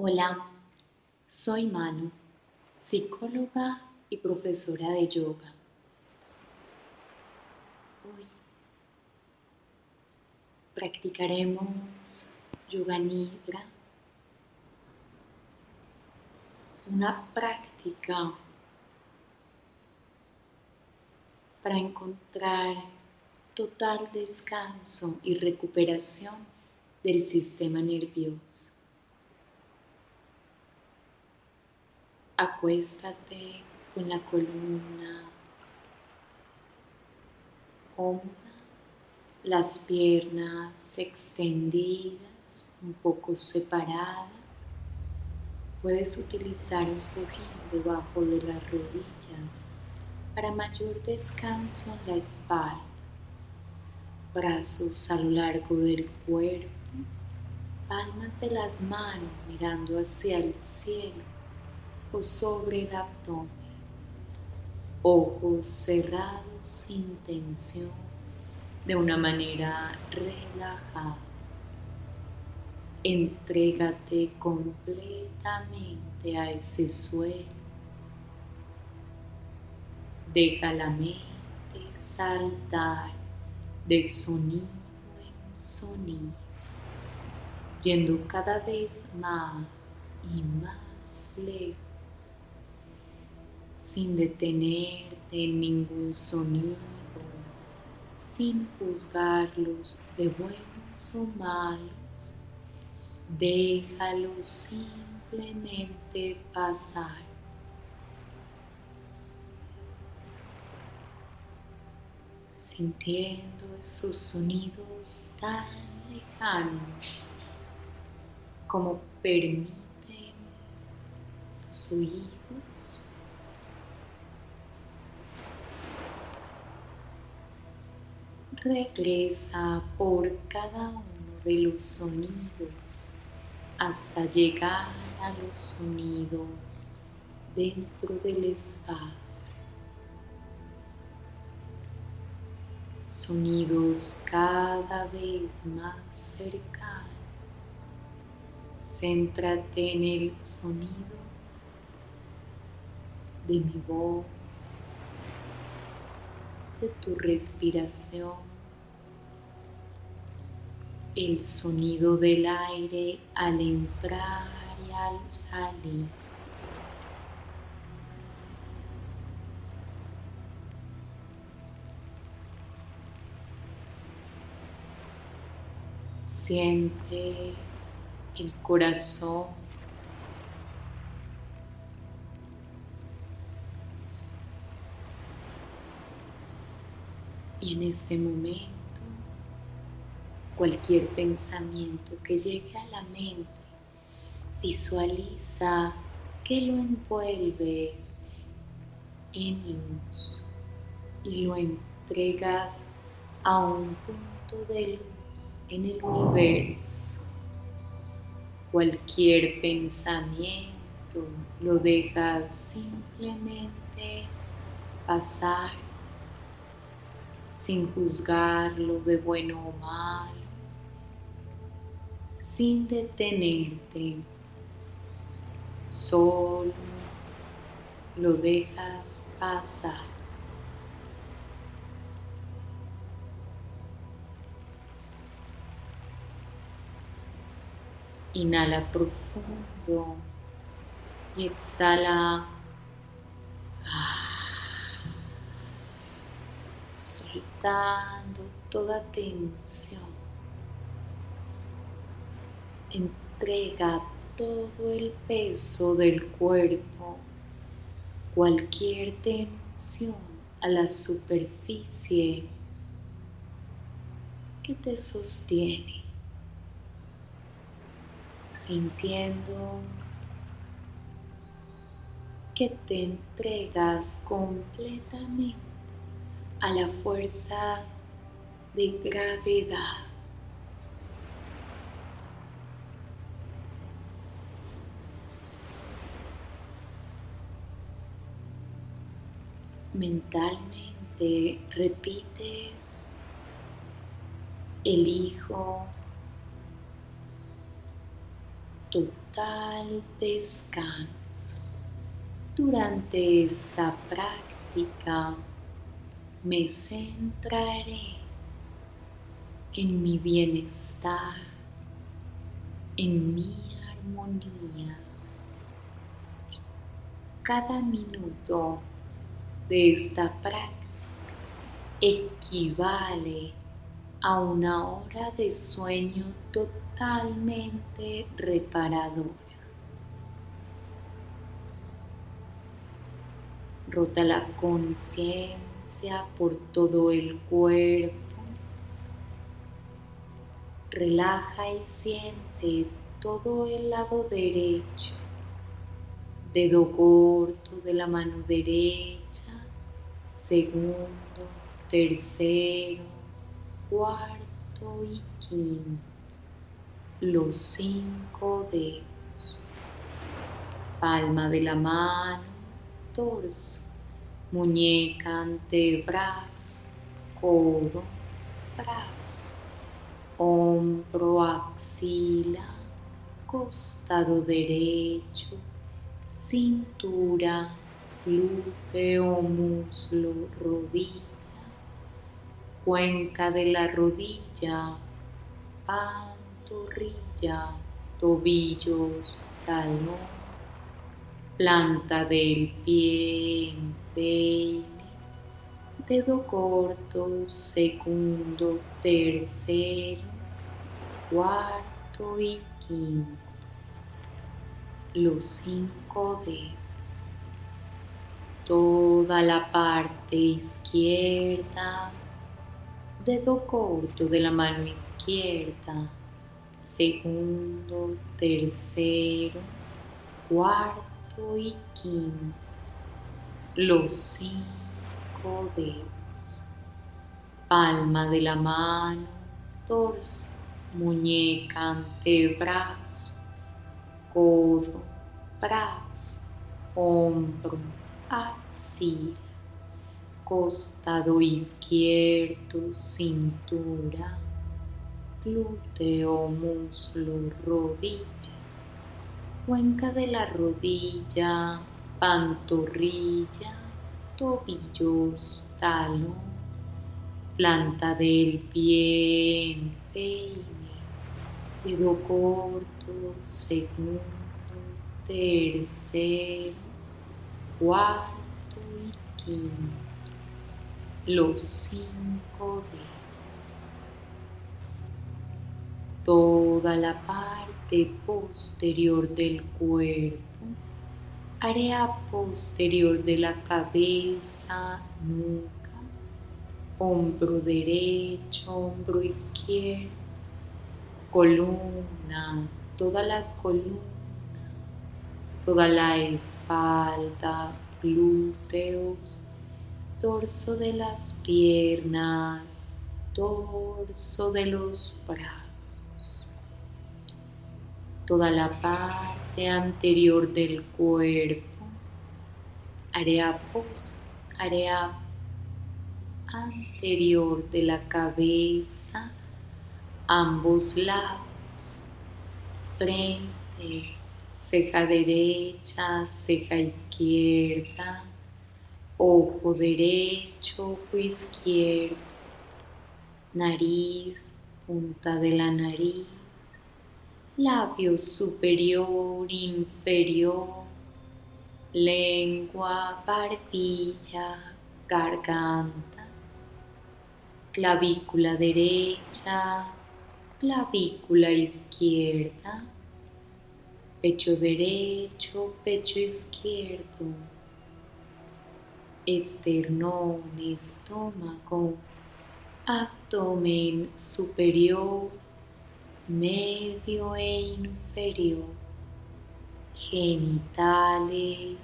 Hola, soy Manu, psicóloga y profesora de yoga. Hoy practicaremos yoga nidra, una práctica para encontrar total descanso y recuperación del sistema nervioso. Acuéstate con la columna cómoda, las piernas extendidas, un poco separadas. Puedes utilizar un cojín debajo de las rodillas para mayor descanso en la espalda. Brazos a lo largo del cuerpo, palmas de las manos mirando hacia el cielo o sobre el abdomen, ojos cerrados sin tensión, de una manera relajada. Entrégate completamente a ese suelo. Deja la mente saltar de sonido en sonido, yendo cada vez más y más lejos sin detenerte en ningún sonido, sin juzgarlos de buenos o malos, déjalos simplemente pasar. Sintiendo esos sonidos tan lejanos como permiten los oídos regresa por cada uno de los sonidos hasta llegar a los sonidos dentro del espacio. Sonidos cada vez más cercanos. Céntrate en el sonido de mi voz, de tu respiración el sonido del aire al entrar y al salir. Siente el corazón y en este momento cualquier pensamiento que llegue a la mente, visualiza que lo envuelve en luz y lo entregas a un punto de luz en el universo. Cualquier pensamiento lo dejas simplemente pasar sin juzgarlo de bueno o mal sin detenerte. Solo lo dejas pasar. Inhala profundo y exhala. Soltando toda tensión entrega todo el peso del cuerpo, cualquier tensión a la superficie que te sostiene, sintiendo que te entregas completamente a la fuerza de gravedad mentalmente repites, elijo total descanso. Durante esta práctica me centraré en mi bienestar, en mi armonía. Cada minuto de esta práctica equivale a una hora de sueño totalmente reparadora. Rota la conciencia por todo el cuerpo. Relaja y siente todo el lado derecho, dedo corto de la mano derecha, segundo, tercero, cuarto y quinto, los cinco dedos, palma de la mano, torso, muñeca, antebrazo, codo, brazo, hombro, axila, costado derecho, cintura, glúteo, muslo, rodilla cuenca de la rodilla, pantorrilla, tobillos, talón, planta del pie, empeine, dedo corto, segundo, tercero, cuarto y quinto. Los cinco dedos. Toda la parte izquierda. Dedo corto de la mano izquierda, segundo, tercero, cuarto y quinto, los cinco dedos, palma de la mano, torso, muñeca, antebrazo, codo, brazo, hombro, axila costado izquierdo, cintura, glúteo, muslo, rodilla, cuenca de la rodilla, pantorrilla, tobillos, talón, planta del pie, empeine, dedo corto, segundo, tercero, cuarto y quinto. Los cinco dedos, toda la parte posterior del cuerpo, área posterior de la cabeza, nuca, hombro derecho, hombro izquierdo, columna, toda la columna, toda la espalda, glúteos, torso de las piernas, torso de los brazos, toda la parte anterior del cuerpo, área post, área anterior de la cabeza, ambos lados, frente, ceja derecha, ceja izquierda, ojo derecho, ojo izquierdo, nariz, punta de la nariz, labio superior, inferior, lengua, barbilla, garganta, clavícula derecha, clavícula izquierda, pecho derecho, pecho izquierdo esternón, estómago, abdomen superior, medio e inferior, genitales,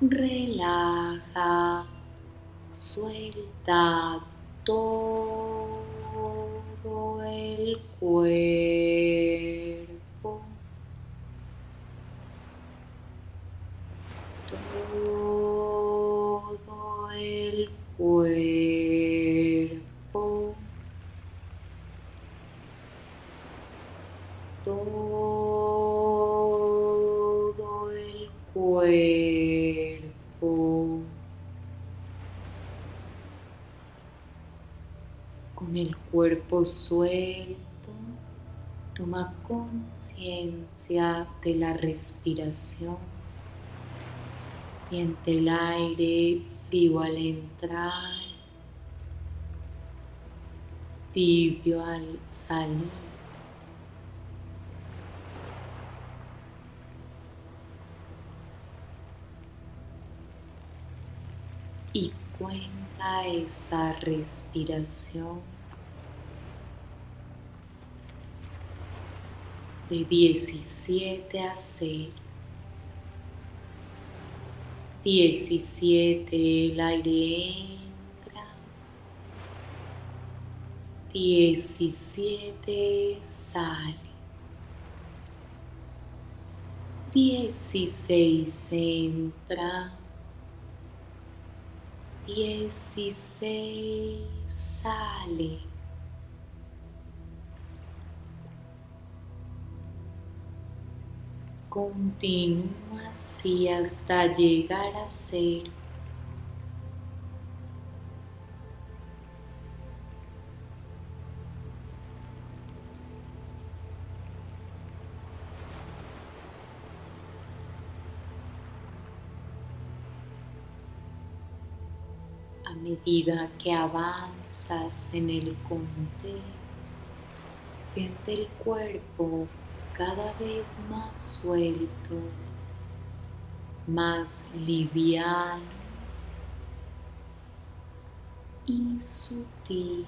relaja, suelta todo el cuerpo. todo el cuerpo. Con el cuerpo suelto toma conciencia de la respiración. Siente el aire frío al entrar tibio al salir. Y cuenta esa respiración de 17 a 0. 17 el aire entra. 17 sale. 16 entra. Dieciséis sale. Continúa así hasta llegar a cero. Medida que avanzas en el conteo, siente el cuerpo cada vez más suelto, más liviano y sutil.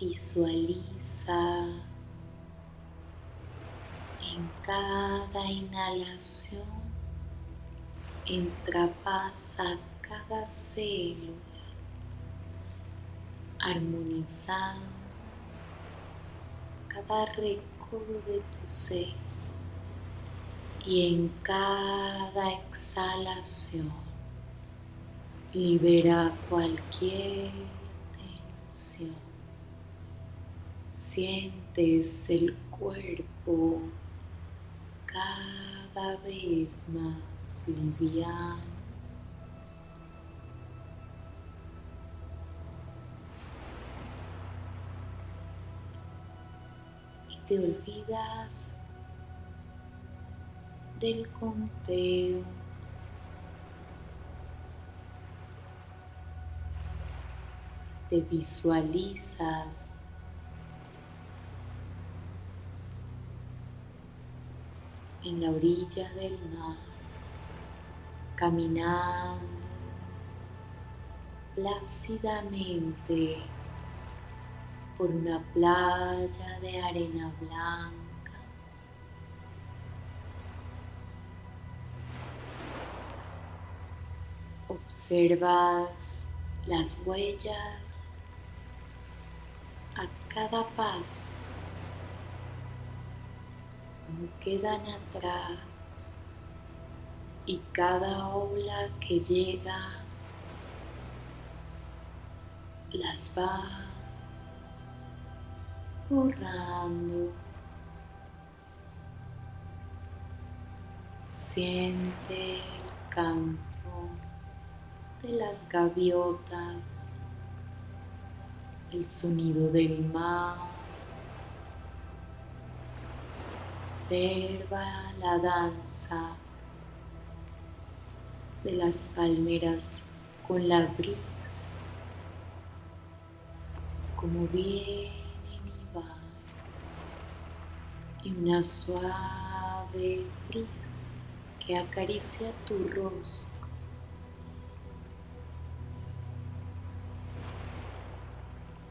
Visualiza en cada inhalación entra paz a cada célula, armonizando cada recodo de tu ser y en cada exhalación libera cualquier tensión. Sientes el cuerpo cada vez más liviano. Y te olvidas del conteo. Te visualizas en la orilla del mar, caminando plácidamente por una playa de arena blanca. Observas las huellas a cada paso quedan atrás y cada ola que llega las va borrando. Siente el canto de las gaviotas, el sonido del mar Observa la danza de las palmeras con la brisa, como vienen y van, y una suave brisa que acaricia tu rostro.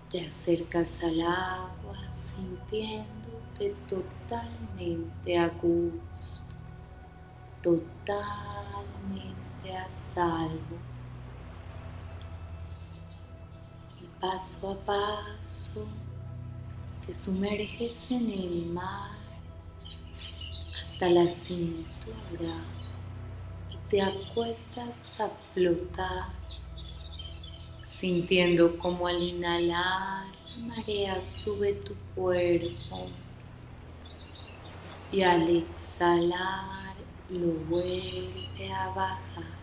Te acercas al agua sintiendo totalmente a gusto, totalmente a salvo. paso a paso te sumerges en el mar hasta la cintura y te acuestas a flotar, sintiendo como al inhalar la marea sube tu cuerpo y al exhalar lo vuelve a bajar.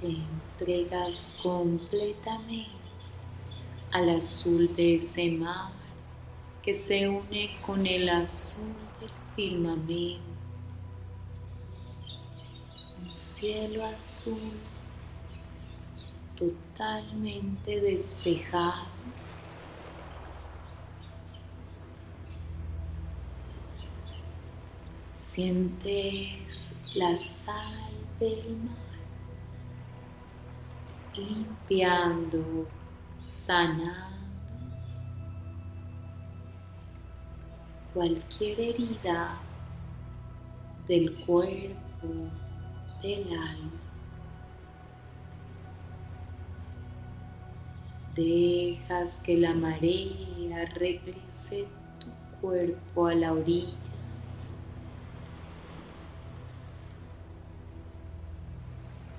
te entregas completamente al azul de ese mar que se une con el azul del firmamento. Cielo azul totalmente despejado. Sientes la sal del mar limpiando, sanando cualquier herida del cuerpo, del alma. Dejas que la marea regrese tu cuerpo a la orilla.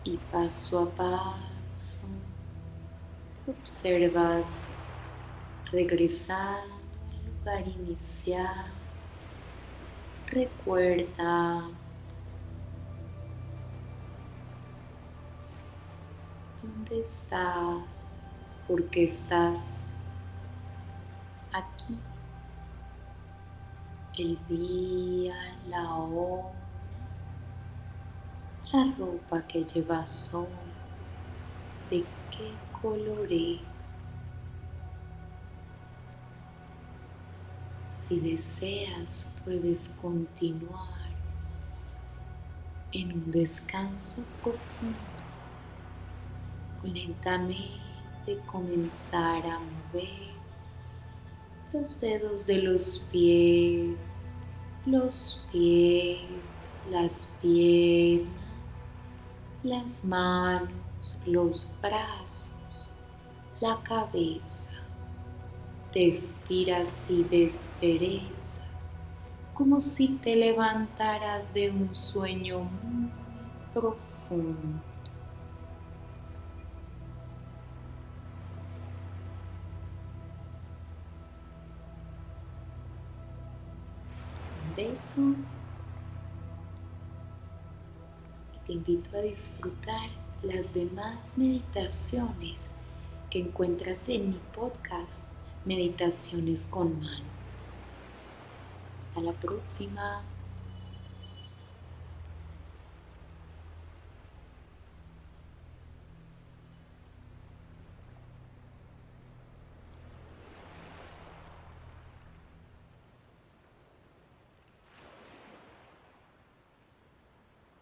Y paso a paso observas regresando al lugar inicial. Recuerda dónde estás, por qué estás aquí. El día, la hora, la ropa que llevas hoy, de qué colores. Si deseas, puedes continuar en un descanso profundo lentamente comenzar a mover los dedos de los pies, los pies, las piernas, las manos, los brazos la cabeza, te estiras y desperezas como si te levantaras de un sueño muy profundo. Te invito a disfrutar las demás meditaciones que encuentras en mi podcast Meditaciones con Mano. Hasta la próxima.